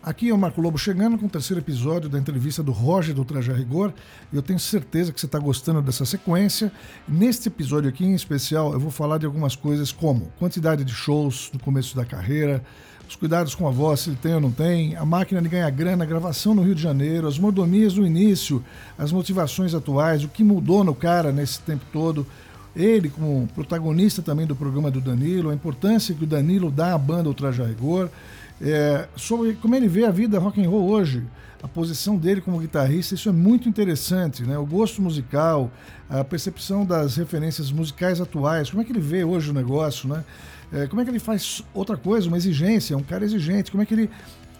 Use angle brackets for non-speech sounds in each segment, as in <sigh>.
Aqui é o Marco Lobo chegando com o terceiro episódio da entrevista do Roger do Traje a Rigor. Eu tenho certeza que você está gostando dessa sequência. Neste episódio aqui em especial, eu vou falar de algumas coisas como quantidade de shows no começo da carreira, os cuidados com a voz, se ele tem ou não tem, a máquina de ganhar grana, a gravação no Rio de Janeiro, as mordomias do início, as motivações atuais, o que mudou no cara nesse tempo todo. Ele, como protagonista também do programa do Danilo, a importância que o Danilo dá à banda O Traje a Rigor é, sobre como ele vê a vida rock and roll hoje, a posição dele como guitarrista, isso é muito interessante, né? O gosto musical, a percepção das referências musicais atuais, como é que ele vê hoje o negócio, né? É, como é que ele faz outra coisa, uma exigência, um cara exigente, como é que ele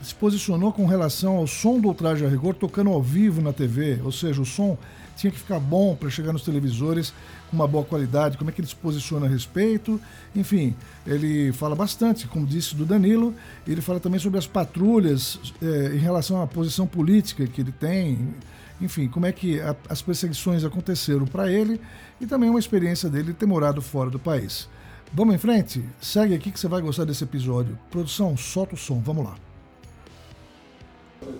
se posicionou com relação ao som do Traje a Rigor tocando ao vivo na TV, ou seja, o som tinha que ficar bom para chegar nos televisores com uma boa qualidade, como é que ele se posiciona a respeito. Enfim, ele fala bastante, como disse do Danilo, ele fala também sobre as patrulhas é, em relação à posição política que ele tem, enfim, como é que a, as perseguições aconteceram para ele e também uma experiência dele ter morado fora do país. Vamos em frente? Segue aqui que você vai gostar desse episódio. Produção, solta o som, vamos lá.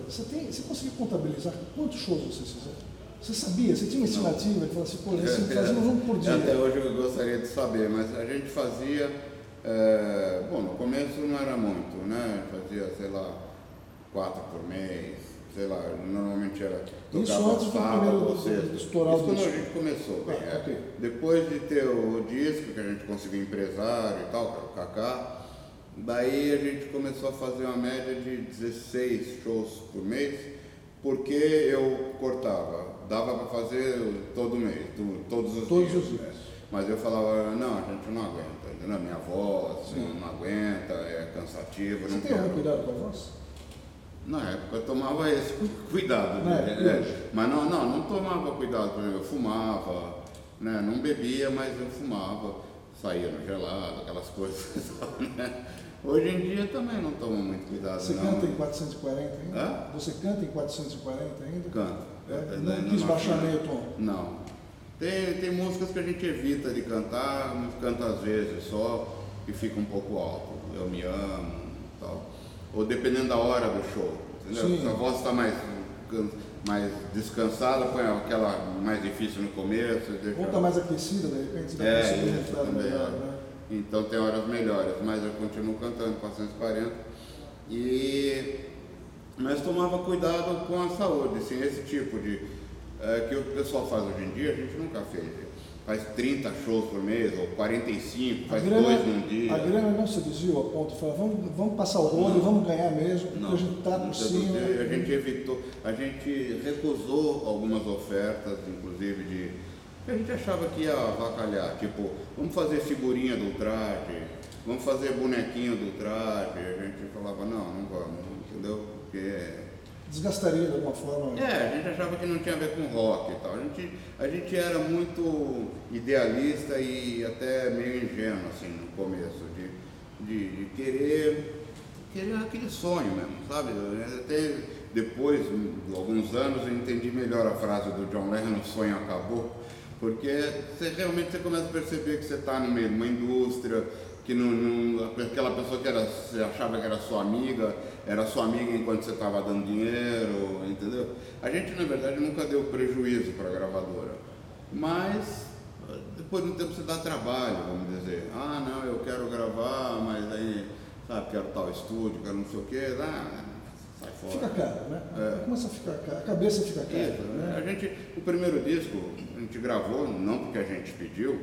Você, tem, você conseguiu contabilizar quantos shows você fizeram? Você sabia? Você tinha uma estimativa que falasse, pô, assim, fazíamos um por dia. Até hoje eu gostaria de saber, mas a gente fazia. É, bom, no começo não era muito, né? Fazia, sei lá, quatro por mês, sei lá, normalmente era. Isso antes do primeiro sexto. Estourar Isso quando a gente começou, bem, ah, é. okay. Depois de ter o disco, que a gente conseguiu empresário e tal, o Kaká, daí a gente começou a fazer uma média de 16 shows por mês, porque eu cortava dava para fazer todo mês, todos os todos dias. Os dias. Mas eu falava, não, a gente não aguenta, entendeu? Minha voz não aguenta, é cansativo. Você não tem algum cuidado com a voz? Na época eu tomava esse <laughs> cuidado, né? É, mas não, não, não tomava cuidado, por exemplo, eu fumava, né? não bebia, mas eu fumava, saía no gelado, aquelas coisas, <laughs> né? Hoje em dia também não tomo muito cuidado. Você não. canta em 440 ainda? Hã? Você canta em 440 ainda? Canto. É, não quis baixar meio tom? Não. Tem, tem músicas que a gente evita de cantar, canta às vezes só, e fica um pouco alto. Eu me amo tal. Ou dependendo da hora do show. Entendeu? Se a voz está mais, mais descansada, põe aquela mais difícil no começo. Ou está mais aquecida, de repente, você é, isso também. Melhor, né? Então tem horas melhores, mas eu continuo cantando 440. E mas tomava cuidado com a saúde, assim, esse tipo de é, que o pessoal faz hoje em dia, a gente nunca fez. Faz 30 shows por mês, ou 45, faz grana, dois num dia. A grana não se desviou a ponto de falar, vamos, vamos passar o rolo, vamos ganhar mesmo, porque não, a gente está por cima. A gente evitou, a gente recusou algumas ofertas, inclusive de. A gente achava que ia avacalhar, tipo, vamos fazer figurinha do traje, vamos fazer bonequinho do traje. A gente falava, não, não vamos, entendeu? porque. Desgastaria de alguma forma? É, a gente achava que não tinha a ver com rock e tal. A gente, a gente era muito idealista e até meio ingênuo, assim, no começo, de, de, de querer, querer aquele sonho mesmo, sabe? Até depois, de alguns anos, eu entendi melhor a frase do John Lennon, o sonho acabou, porque você realmente você começa a perceber que você está no meio de uma indústria, que não, não, aquela pessoa que era, você achava que era sua amiga, era sua amiga enquanto você estava dando dinheiro, entendeu? A gente, na verdade, nunca deu prejuízo para a gravadora. Mas, depois de um tempo você dá trabalho, vamos dizer. Ah, não, eu quero gravar, mas aí, sabe, quero tal estúdio, quero não sei o quê. Ah. Fica caro, né? É. Começa a ficar caro, a cabeça fica cara. Isso, né? A gente, o primeiro disco, a gente gravou, não porque a gente pediu,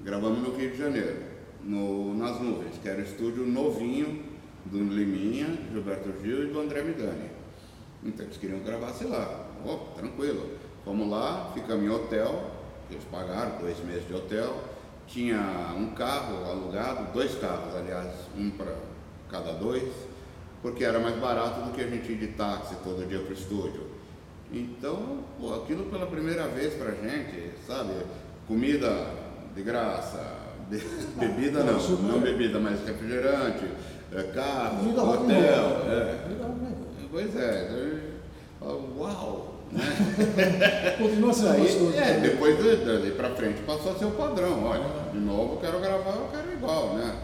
gravamos no Rio de Janeiro no, nas nuvens, que era o estúdio novinho do Liminha, Gilberto Gil e do André Midani. Então eles queriam gravar, sei lá, oh, tranquilo. Fomos lá, ficamos em hotel, eles pagaram dois meses de hotel, tinha um carro alugado, dois carros, aliás, um para cada dois, porque era mais barato do que a gente ir de táxi todo dia para o estúdio. Então, pô, aquilo pela primeira vez pra gente, sabe? Comida de graça, <laughs> bebida não, não bebida, mas refrigerante, é, carro, Vida hotel. É. Pois é, uau! Né? <laughs> Continua sendo Aí, é, depois dali para frente passou a ser o padrão, olha, de novo eu quero gravar, eu quero igual, né?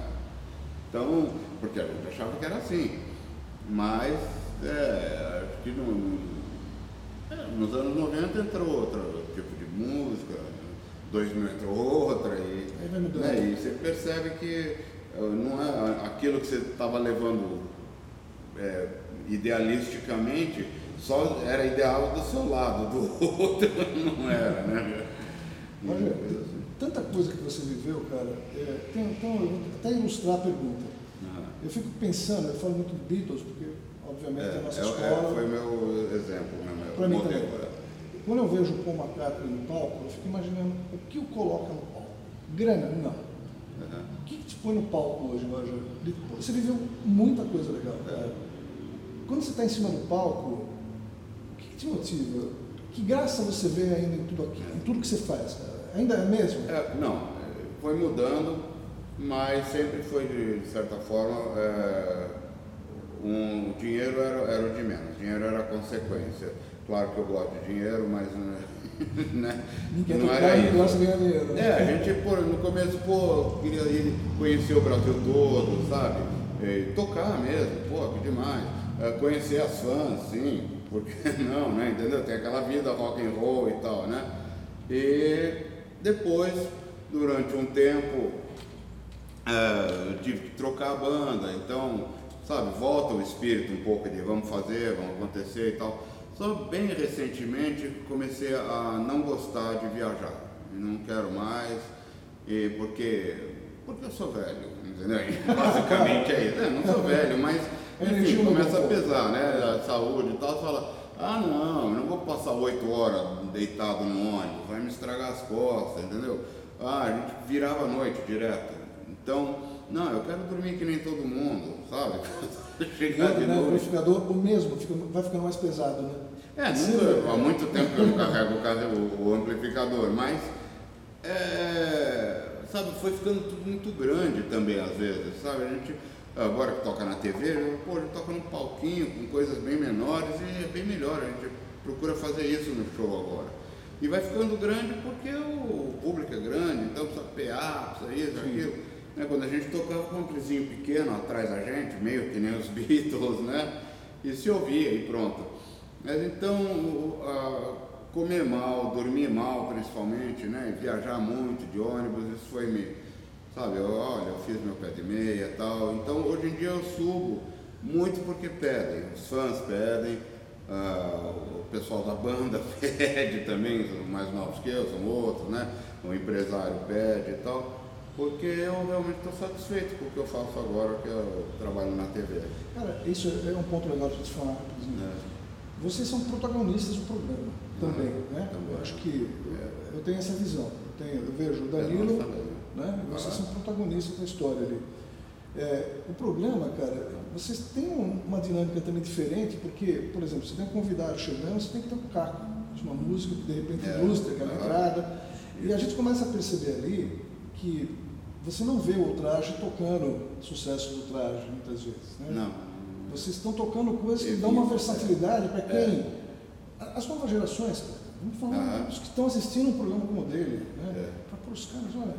Então, porque a gente achava que era assim. Mas é, acho que no, é, nos anos 90 entrou outro tipo de música, 2000 entrou outra, e, né, e você percebe que eh, não é aquilo que você estava levando é, idealisticamente, só era ideal do seu lado, do <laughs> outro não era, né? Olha, tanta coisa que você viveu, cara, é, tem, então, eu vou até ilustrar a pergunta. Eu fico pensando, eu falo muito Beatles, porque obviamente é, a nossa é, escola... É, foi meu exemplo, né, meu Para mim também. Quando eu vejo o Paul McCartney no palco, eu fico imaginando o que o coloca no palco. Grana? Não. Uhum. O que, que te põe no palco hoje, Roger? Você viveu muita coisa legal, cara. Quando você está em cima do palco, o que, que, te motiva? Que graça você vê ainda em tudo aqui, em tudo que você faz? Ainda é mesmo? É, não, foi mudando, mas sempre foi de certa forma. É, um, dinheiro era, era o de menos, dinheiro era a consequência. Claro que eu gosto de dinheiro, mas <laughs> né? Ninguém não era isso. gosta de dinheiro. Né? É, a gente pô, no começo pô, queria ir conhecer o Brasil todo, sabe? E tocar mesmo, pô, que demais. É, conhecer as fãs, sim, porque <laughs> não, né? Entendeu? Tem aquela vida rock and roll e tal, né? E depois, durante um tempo, é, eu tive que trocar a banda, então, sabe, volta o espírito um pouco de vamos fazer, vamos acontecer e tal. Só bem recentemente comecei a não gostar de viajar. Não quero mais, e porque, porque eu sou velho, entendeu? <laughs> Basicamente é isso. É, não sou velho, mas enfim, começa a pesar, né? A saúde e tal, você fala, ah não, não vou passar oito horas deitado no ônibus, vai me estragar as costas, entendeu? Ah, a gente virava a noite direto. Então, não, eu quero dormir que nem todo mundo, sabe? <laughs> Chegar de né, O amplificador, o mesmo, fica, vai ficando mais pesado, né? É, nunca, há muito tempo que eu não carrego o, o amplificador, mas é, sabe, foi ficando tudo muito grande também às vezes, sabe? A gente, agora que toca na TV, pô, a gente toca num palquinho com coisas bem menores e é bem melhor, a gente procura fazer isso no show agora. E vai ficando grande porque o público é grande, então precisa PA, precisa isso, aquilo. Né? Quando a gente tocava com um amplizinho pequeno atrás da gente, meio que nem os <laughs> Beatles, né? E se ouvia e pronto. Mas então, comer mal, dormir mal principalmente, né? Viajar muito de ônibus, isso foi me. Sabe, eu, olha, eu fiz meu pé de meia e tal. Então, hoje em dia eu subo muito porque pedem, os fãs pedem, uh, o pessoal da banda <laughs> pede também, são mais novos que eu, são outros, né? O empresário pede e tal porque eu realmente estou satisfeito com o que eu faço agora, que eu trabalho na TV. Cara, isso é um ponto legal de te falar, exemplo. É vocês são protagonistas do programa também, uhum. né? Também. Eu acho que é, eu tenho essa visão. Eu, tenho, eu vejo o Danilo, é né? Vocês são protagonistas da história ali. É, o problema, cara, vocês têm uma dinâmica também diferente, porque, por exemplo, você tem um convidado chegando, você tem que ter um caco de uma música que de repente é, ilustra aquela entrada. E a gente começa a perceber ali que você não vê o traje tocando sucesso do traje muitas vezes. Né? Não. Vocês estão tocando coisas que dão uma versatilidade para quem. É. As novas gerações, vamos falar, os que estão assistindo um programa como o dele, né? É. Para os caras, olha,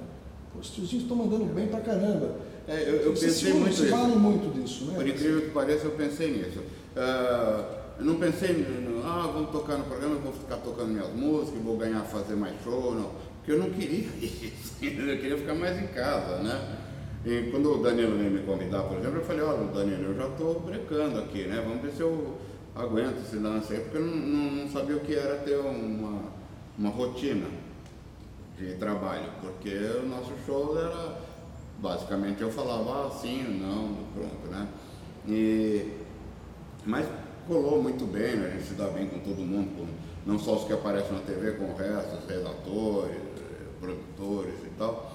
os tiozinhos estão mandando bem para caramba. É, eu, eu pensei muito nisso. valem muito disso, né? Por incrível que pareça, eu pensei nisso. Uh, eu não pensei, no, ah, vamos tocar no programa, vou ficar tocando minhas músicas, vou ganhar, fazer mais show, não. Porque eu não queria <laughs> isso, eu queria ficar mais em casa, né? E quando o Danilo veio me convidar, por exemplo, eu falei, olha, Danilo, eu já estou brecando aqui, né? Vamos ver se eu aguento esse lance aí, porque eu não, não, não, sabia o que era ter uma, uma rotina de trabalho, porque o nosso show era, basicamente, eu falava assim, não, pronto, né? E, mas colou muito bem, né? a gente se dá bem com todo mundo, com, não só os que aparecem na TV, com o resto, os redatores, produtores e tal.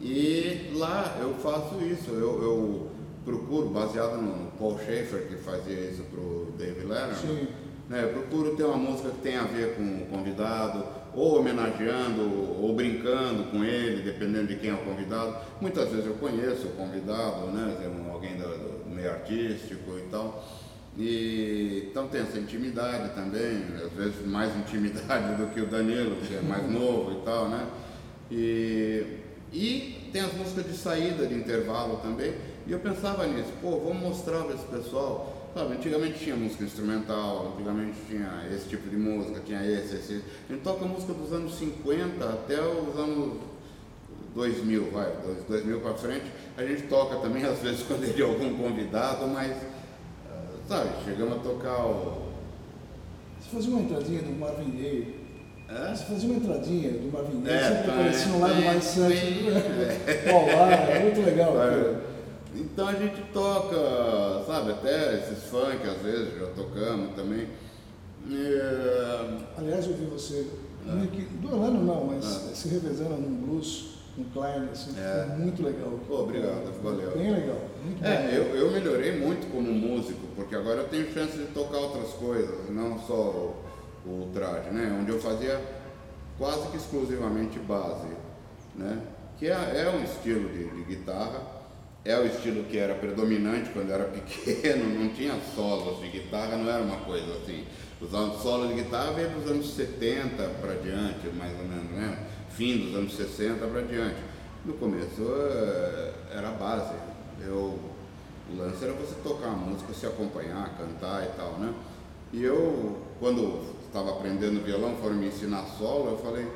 E lá eu faço isso, eu, eu procuro, baseado no Paul Schaefer, que fazia isso para o David Letterman, né, eu procuro ter uma música que tenha a ver com o convidado, ou homenageando, ou brincando com ele, dependendo de quem é o convidado. Muitas vezes eu conheço o convidado, né, alguém do, do meio artístico e tal. E, então tem essa intimidade também, às vezes mais intimidade do que o Danilo, que é mais novo e tal, né? E e tem as músicas de saída, de intervalo também, E eu pensava nisso, pô, vamos mostrar para esse pessoal. Sabe, antigamente tinha música instrumental, antigamente tinha esse tipo de música, tinha esse, esse. A gente toca música dos anos 50 até os anos 2000, vai, 2000 para frente. A gente toca também, <laughs> às vezes, quando é de algum convidado, mas, sabe, chegamos a tocar o. Você fazia uma entradinha do Marvin Gaye. É? Você fazia uma entradinha do Marvin Gaye, É, sempre tá, aparecia um é, lado mais é, santo. é. Olá, é muito legal. cara. Então a gente toca, sabe, até esses funk às vezes, já tocamos também. E, Aliás, eu vi você, que, do Orlando não, mas se revezando num blues, um Klein, assim, É. ficou muito legal. Pô, obrigado, valeu. Bem legal, muito. É, eu, eu melhorei muito como músico, porque agora eu tenho chance de tocar outras coisas, não só o, o traje, né? Onde eu fazia quase que exclusivamente base, né? Que é, é um estilo de, de guitarra, é o estilo que era predominante quando eu era <laughs> pequeno, não tinha solos de guitarra, não era uma coisa assim. Os solos de guitarra veio dos anos 70 para diante, mais ou menos, né? Fim dos anos 60 para diante. No começo eh, era base. Eu, o lance era você tocar a música, se acompanhar, cantar e tal, né? E eu, quando estava aprendendo violão, foram me ensinar solo, eu falei,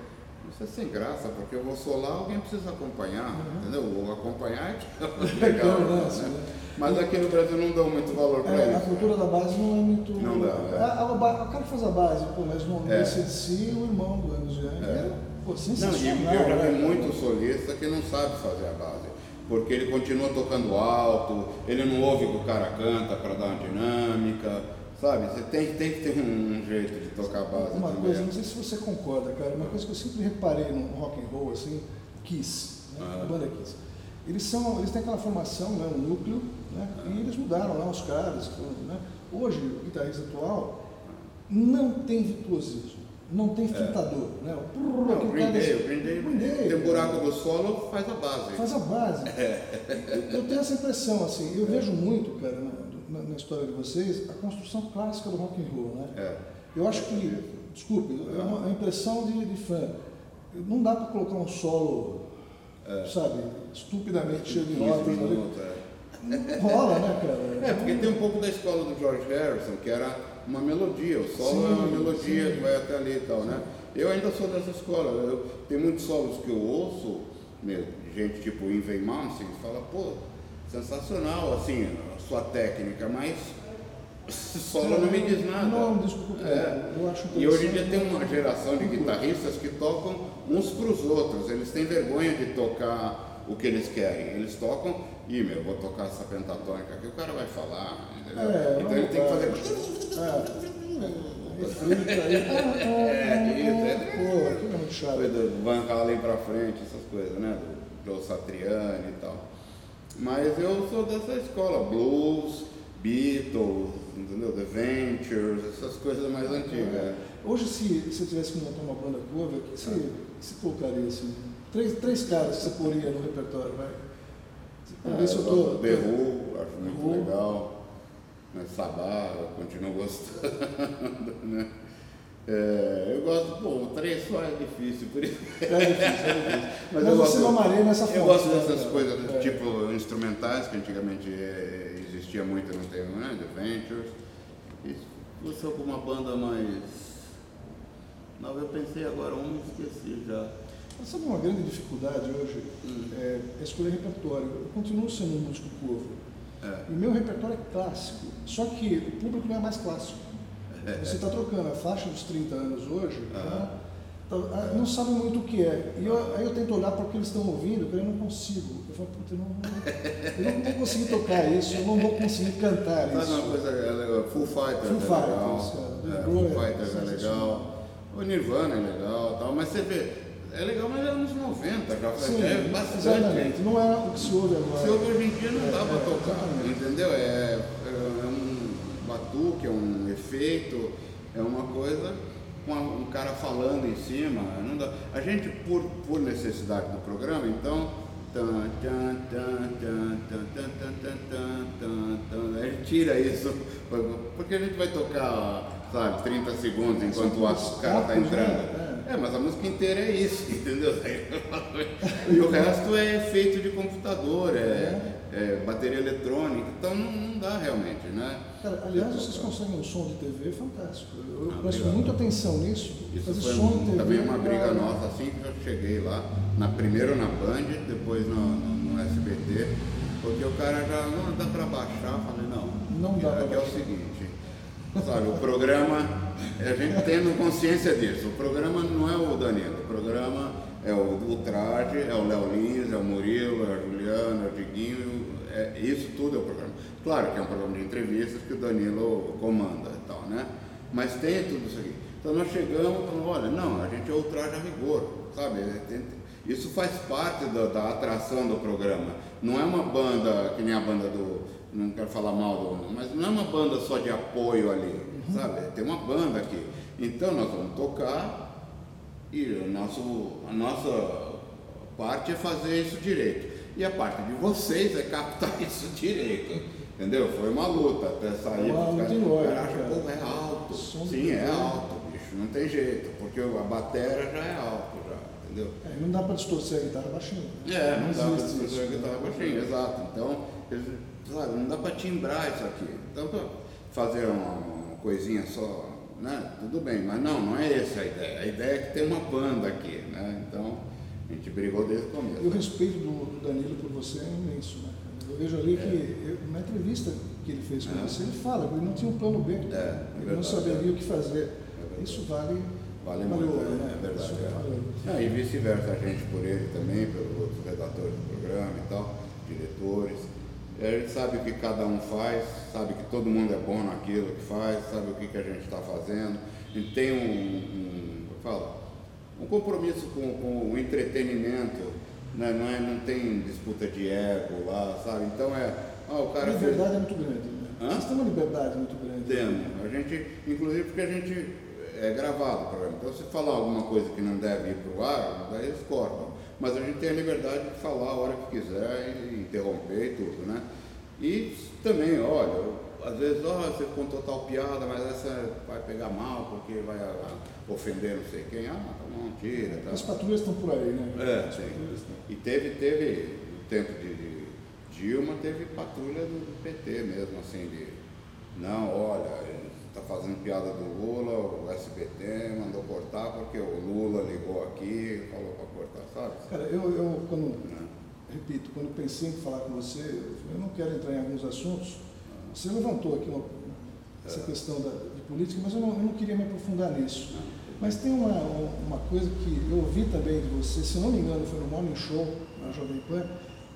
isso é sem graça, porque eu vou solar, alguém precisa acompanhar, entendeu? Vou acompanhar é que é <laughs> legal, Legal, né? né? Né? Mas aqui no Brasil não dão muito valor para É, a isso. cultura da base não é muito. Não dá, é. A- a o cara faz a base, pô, mas no É. ACDC, o irmão do Young, É. era pô, Não, sensacional. e eu já né, vi cara? muito solista que não sabe fazer a base. Porque ele continua tocando alto, ele não ouve o que o cara canta para dar uma dinâmica, sabe? Você tem, tem que ter um jeito de tocar a base Uma coisa, não sei se você concorda, cara, uma coisa que eu sempre reparei no rock and roll, assim, Kiss, né? Ah. a banda Kiss. Eles são, eles têm aquela formação, né, um núcleo, né, Ah. e eles mudaram lá os caras, né. Hoje, o guitarrista atual não tem virtuosismo, não tem fritador, né. O prrr, Não, o Green Day, o Green Day, Green Day, tem o buraco do solo, faz a base. faz a base. Eu- Eu tenho essa impressão, assim, eu vejo muito, cara, história de vocês, a construção clássica do rock and roll, né? É. Eu acho que, desculpe, é uma, uma impressão de, de fã. Não dá para colocar um solo, sabe, estupidamente cheio de 15 notas ali. é. Não rola, né, cara? É, porque tem um pouco da escola do George Harrison, que era uma melodia, o solo Sim, é uma melodia sim. que vai até ali e tal, né? Eu ainda sou dessa escola, eu, tem muitos solos que eu ouço, meu, gente tipo Invey Malmsteen, que fala, pô, sensacional, assim, sua técnica, mas solo não me diz nada. Não, desculpa, É. eu acho E hoje em dia tem uma geração de guitarristas que tocam uns para os outros. Eles têm vergonha de tocar o que eles querem. Eles tocam, ih, meu, eu vou tocar essa pentatônica aqui, o cara vai falar? É, então ele tem que fazer. É. É, isso, é. Pô, é do Van Halen pra frente, essas coisas, né? Do Joe Satriani e tal. Mas eu sou dessa escola, blues, Beatles, entendeu? The Ventures, essas coisas mais antigas. Hoje, se você tivesse que montar uma banda cover, o que você, você colocaria assim? Três, três caras que você poria no repertório, vai? Pra ver se eu tô. The Who, acho muito Who. legal. Né? Sabá, eu continuo gostando. <laughs> Né? É, eu gosto, pô, três só é difícil, por isso. É difícil, é difícil. <laughs> Mas, eu você gosto- mamaria nessa Eu fonte, gosto né, dessas cara? coisas, É. tipo instrumentais, que antigamente eh, existia muito, não tem, né? The Ventures. E se fosse alguma banda mais. Não, eu pensei agora, um esqueci já. Mas Sabe uma grande dificuldade hoje? Hum. É escolher repertório. Eu continuo sendo um músico cover. É. E o meu repertório é clássico. Só que o público não é mais clássico. Você está trocando a faixa dos 30 anos hoje, Aham. tá? Ah, não sabe muito o que é. E eu- aí eu tento olhar para o que eles estão ouvindo, porque eu não consigo. Eu falo, puta, eu não, eu não vou conseguir tocar isso, eu não vou conseguir cantar isso. uma coisa, é legal, Full Fighters Full é Fighters, legal, é, é, Full é Fighters é legal, o Nirvana é legal, tal, mas você vê, é legal, mas é anos 90, já faz Sim, é bastante. exatamente. Não é o que se ouve agora. Se ouve hoje em dia não dá É, pra é, tocar, exatamente. entendeu? É, é que é um efeito, é uma coisa com um cara falando em cima. Não dá. A gente, por, por necessidade do programa, então. Ele tira isso, porque a gente vai tocar sabe, 30 segundos enquanto o cara tá entrando. É, mas a música inteira é isso, <laughs> entendeu? e o resto é efeito de computador, é, é bateria eletrônica, então não, não, dá realmente, né? Cara, aliás, vocês conseguem um som de TV fantástico. Eu, ah, presto muita atenção nisso. Isso foi som de TV também uma briga nossa, assim que eu cheguei lá, na, primeiro na Band, depois no, no, no SBT, porque o cara já, não dá para baixar, eu falei, não, não dá é, é o seguinte, Sabe, o programa, a gente tendo consciência disso, o programa não é o Danilo, o programa é o, o Traje, é o Léo Lins, é o Murilo, é a Juliana, é o Diguinho, é, isso tudo é o programa. Claro que é um programa de entrevistas que o Danilo comanda e tal, né? Mas tem tudo isso aqui. Então nós chegamos e falamos, olha, não, a gente é o Traje a rigor, sabe? Isso faz parte da, da atração do programa. Não é uma banda que nem a banda do não quero falar mal do mas não é uma banda só de apoio ali, uhum. sabe? Tem uma banda aqui. Então nós vamos tocar e o nosso, a nossa parte é fazer isso direito. E a parte de vocês é captar <laughs> isso direito. Entendeu? Foi uma luta até sair. Uma luta o cara acha, pô, é alto. Sim, é alto, bicho, não tem jeito, porque a bateria já é alto já, entendeu? É, não dá para distorcer a guitarra baixinha. É, não, não dá para distorcer a guitarra baixinha, exato. Então, Sabe, não dá para timbrar isso aqui. Então, para fazer uma, coisinha só, né? Tudo bem, mas não, não é essa a ideia. A ideia é que tem uma banda aqui, né? Então, a gente brigou desde o começo. E o respeito do, Danilo por você é imenso, né? Eu vejo ali é. que, eu, na entrevista que ele fez com é. você, ele fala que ele não tinha um plano B. É, é ele não saberia o que fazer. É isso vale Vale muito, é, né? é verdade. É. Ah, e vice-versa, a gente por ele também, pelos outros redatores do programa e tal, diretores. A gente sabe o que cada um faz, sabe que todo mundo é bom naquilo que faz, sabe o que, que a gente está fazendo. A gente tem um, um, fala, um compromisso com, com o entretenimento, né? não, é, não tem disputa de ego lá, sabe? Então é. Ah, o cara a liberdade fez... é muito grande. Né? Hã? Vocês têm uma liberdade muito grande. Temos. A gente, inclusive porque a gente é gravado o programa. Então se falar alguma coisa que não deve ir para o ar, daí eles cortam mas a gente tem a liberdade de falar a hora que quiser e interromper e tudo, né? E também, olha, às vezes, ó, oh, você contou tal piada, mas essa vai pegar mal porque vai ofender não sei quem. Ah, tá bom, tira. Tá. As patrulhas estão por aí, né? É, sim. E teve, teve, no tempo de, de Dilma, teve patrulha do PT mesmo, assim, de, não, olha, está fazendo piada do Lula, o SBT mandou cortar porque o Lula ligou aqui falou para sabe? Cara, eu, eu quando, repito, quando pensei em falar com você, eu não quero entrar em alguns assuntos. Você levantou aqui uma, essa é. questão da, de política, mas eu não, eu não, queria me aprofundar nisso. Mas tem uma, uma coisa que eu ouvi também de você, se não me engano, foi no Morning Show, na Jovem Pan,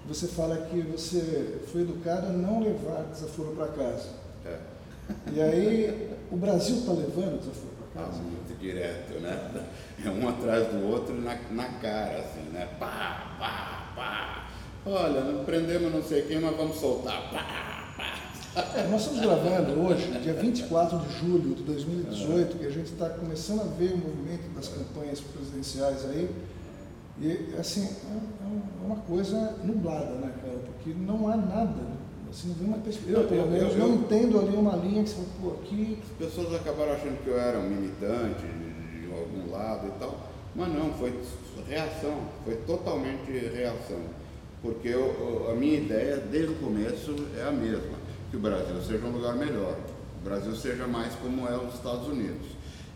você fala que você foi educado a não levar desaforo para casa. É. E aí o Brasil está levando o Ah, muito direto, né? É um atrás do outro na, na cara, assim, né? Pá, pá, pá. Olha, prendemos não sei quem, mas vamos soltar. Pá, pá. É, nós estamos gravando hoje, dia 24 de julho de 2018, que a gente está começando a ver o movimento das campanhas presidenciais aí. E, assim, é, é uma coisa nublada, né, cara? Porque não há nada você não vê uma perspectiva. Eu, pelo menos, não entendo ali uma linha que você pô, aqui. As pessoas acabaram achando que eu era um militante de, algum lado e tal. Mas não, foi reação, foi totalmente reação. Porque eu, a minha ideia, desde o começo, é a mesma, que o Brasil seja um lugar melhor, o Brasil seja mais como é os Estados Unidos.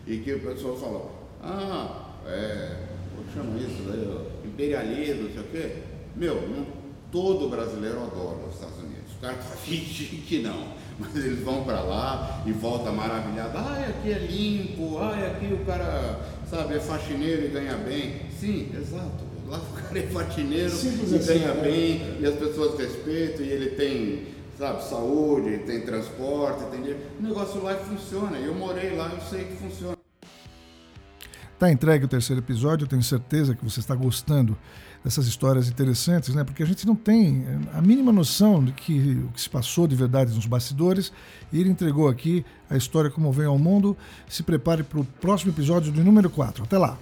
E que o pessoal fala, ah, é, como chama isso daí? Imperialismo, não sei o quê. Meu, todo brasileiro adora os Estados Unidos os caras fingem que não, mas eles vão para lá e voltam maravilhados. Ai, aqui é limpo, ai, aqui o cara, sabe, é faxineiro e ganha bem. Sim, exato. Lá o cara é faxineiro Simples e assim, ganha né? bem, e as pessoas respeitam, e ele tem, sabe, saúde, tem transporte, tem dinheiro. O negócio lá funciona. Eu morei lá, eu sei que funciona. Está entregue o terceiro episódio, eu tenho certeza que você está gostando dessas histórias interessantes, né? porque a gente não tem a mínima noção do que, o que se passou de verdade nos bastidores, e ele entregou aqui a história como vem ao mundo. Se prepare para o próximo episódio do número 4. Até lá!